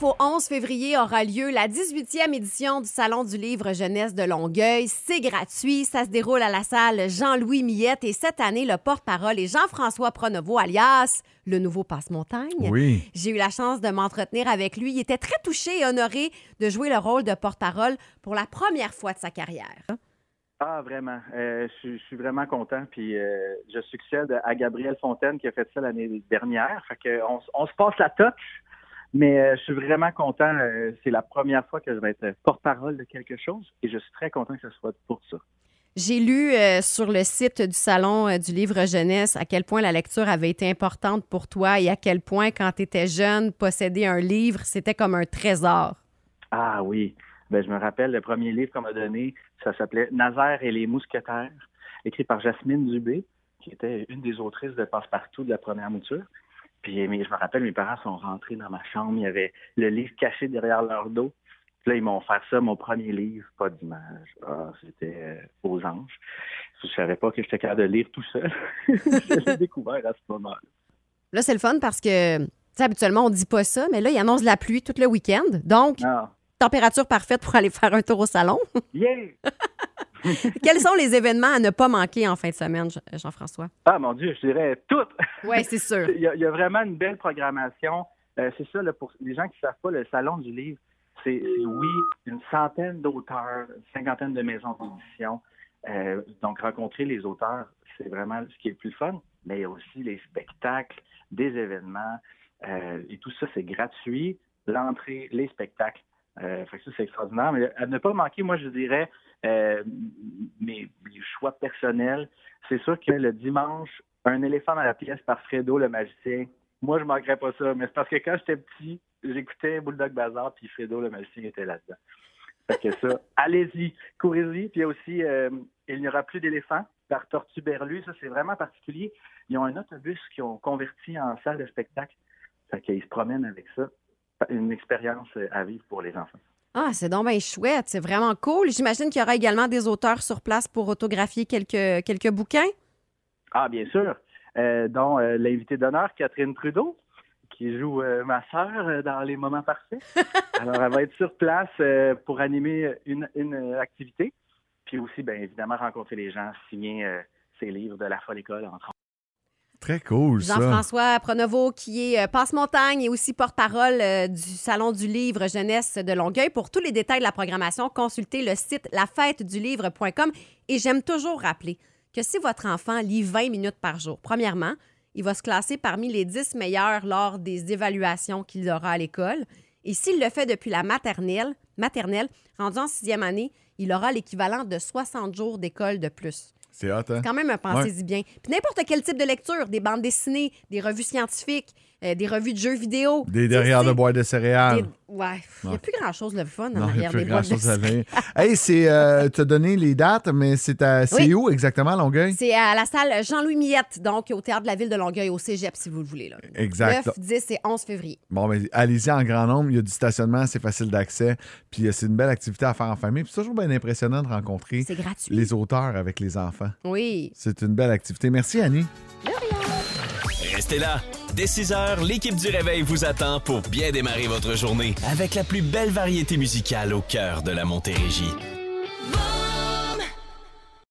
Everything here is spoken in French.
11 février aura lieu la 18e édition du Salon du livre jeunesse de Longueuil. C'est gratuit, ça se déroule à la salle Jean-Louis Millette et cette année, le porte-parole est Jean-François Pronovo, alias le nouveau Passe-Montagne. Oui. J'ai eu la chance de m'entretenir avec lui. Il était très touché et honoré de jouer le rôle de porte-parole pour la première fois de sa carrière. Ah, vraiment. Euh, je, suis- je suis vraiment content. Puis euh, je succède à Gabriel Fontaine qui a fait ça l'année dernière. Fait que on, se passe la touch. Mais euh, je suis vraiment content. Euh, c'est la première fois que je vais être porte-parole de quelque chose et je suis très content que ce soit pour ça. J'ai lu euh, sur le site du Salon euh, du livre jeunesse à quel point la lecture avait été importante pour toi et à quel point, quand tu étais jeune, posséder un livre, c'était comme un trésor. Ah oui. Ben, je me rappelle le premier livre qu'on m'a donné, ça s'appelait Nazaire et les mousquetaires, écrit par Jasmine Dubé, qui était une des autrices de Passepartout de la première mouture. Puis mais je me rappelle, mes parents sont rentrés dans ma chambre, il y avait le livre caché derrière leur dos. Puis là, ils m'ont fait ça, mon premier livre, pas d'image. Ah, c'était euh, aux anges. Je savais pas que j'étais capable de lire tout seul. je l'ai découvert à ce moment-là. Là, c'est le fun parce que, tu sais, habituellement, on dit pas ça, mais là, il annonce de la pluie tout le week-end. Donc, Ah, température parfaite pour aller faire un tour au salon. yeah! Quels sont les événements à ne pas manquer en fin de semaine, Jean- Jean-François? Ah, mon Dieu, je dirais tout! Oui, c'est sûr. Il y, a, il y a vraiment une belle programmation. Euh, c'est ça, là, pour les gens qui ne savent pas, le Salon du livre, c'est, c'est, oui, une centaine d'auteurs, une cinquantaine de maisons d'édition. Euh, donc, rencontrer les auteurs, c'est vraiment ce qui est le plus fun. Mais il y a aussi les spectacles, des événements, euh, et tout ça, c'est gratuit. L'entrée, les spectacles. Euh, fait que ça, c'est extraordinaire. Mais à ne pas manquer, moi, je dirais, euh, mes, mes choix personnels. C'est sûr que le dimanche, un éléphant dans la pièce par Fredo le magicien. Moi, je manquerais pas ça. Mais c'est parce que quand j'étais petit, j'écoutais Bulldog Bazar, puis Fredo le magicien était là-dedans. Fait que ça, allez-y, courez-y. Puis il y a aussi euh, Il n'y aura plus d'éléphants par Tortue Berlu. Ça, c'est vraiment particulier. Ils ont un autobus qu'ils ont converti en salle de spectacle. Fait qu'ils se promènent avec ça. Une expérience à vivre pour les enfants. Ah, c'est donc bien chouette. C'est vraiment cool. J'imagine qu'il y aura également des auteurs sur place pour autographier quelques, quelques bouquins. Ah, bien sûr. Euh, dont euh, l'invité d'honneur, Catherine Trudeau, qui joue euh, ma sœur euh, dans Les Moments Parfaits. Alors, elle va être sur place euh, pour animer une, une euh, activité. Puis aussi, bien évidemment, rencontrer les gens, signer euh, ses livres de la folle école, entre autres. Jean-François Pronovo, qui est euh, passe-montagne et aussi porte-parole euh, du Salon du livre jeunesse de Longueuil. Pour tous les détails de la programmation, consultez le site lafêtedulivre.com. Et j'aime toujours rappeler que si votre enfant lit 20 minutes par jour, premièrement, il va se classer parmi les 10 meilleurs lors des évaluations qu'il aura à l'école. Et s'il le fait depuis la maternelle, maternelle, rendu en sixième année, il aura l'équivalent de 60 jours d'école de plus. C'est hot, hein? Quand même un pensez-y bien. Puis n'importe quel type de lecture, des bandes dessinées, des revues scientifiques, euh, des revues de jeux vidéo. Des derrière de boîte de céréales. des- Ouais, il n'y a plus grand-chose de fun en Non, il n'y a arrière plus des boîtes de hey, c'est. Euh, tu as donné les dates, mais c'est à. C'est Oui. où exactement, Longueuil? C'est à la salle Jean-Louis Millette, donc au théâtre de la ville de Longueuil, au cégep, si vous le voulez. Là. Exact. 9, 10 et 11 février. Bon, mais allez-y en grand nombre. Il y a du stationnement, c'est facile d'accès. Puis euh, c'est une belle activité à faire en famille. Puis c'est toujours bien impressionnant de rencontrer les auteurs avec les enfants. Oui. C'est une belle activité. Merci, Annie. Restez là. Dès 6 heures, l'équipe du Réveil vous attend pour bien démarrer votre journée avec la plus belle variété musicale au cœur de la Montérégie.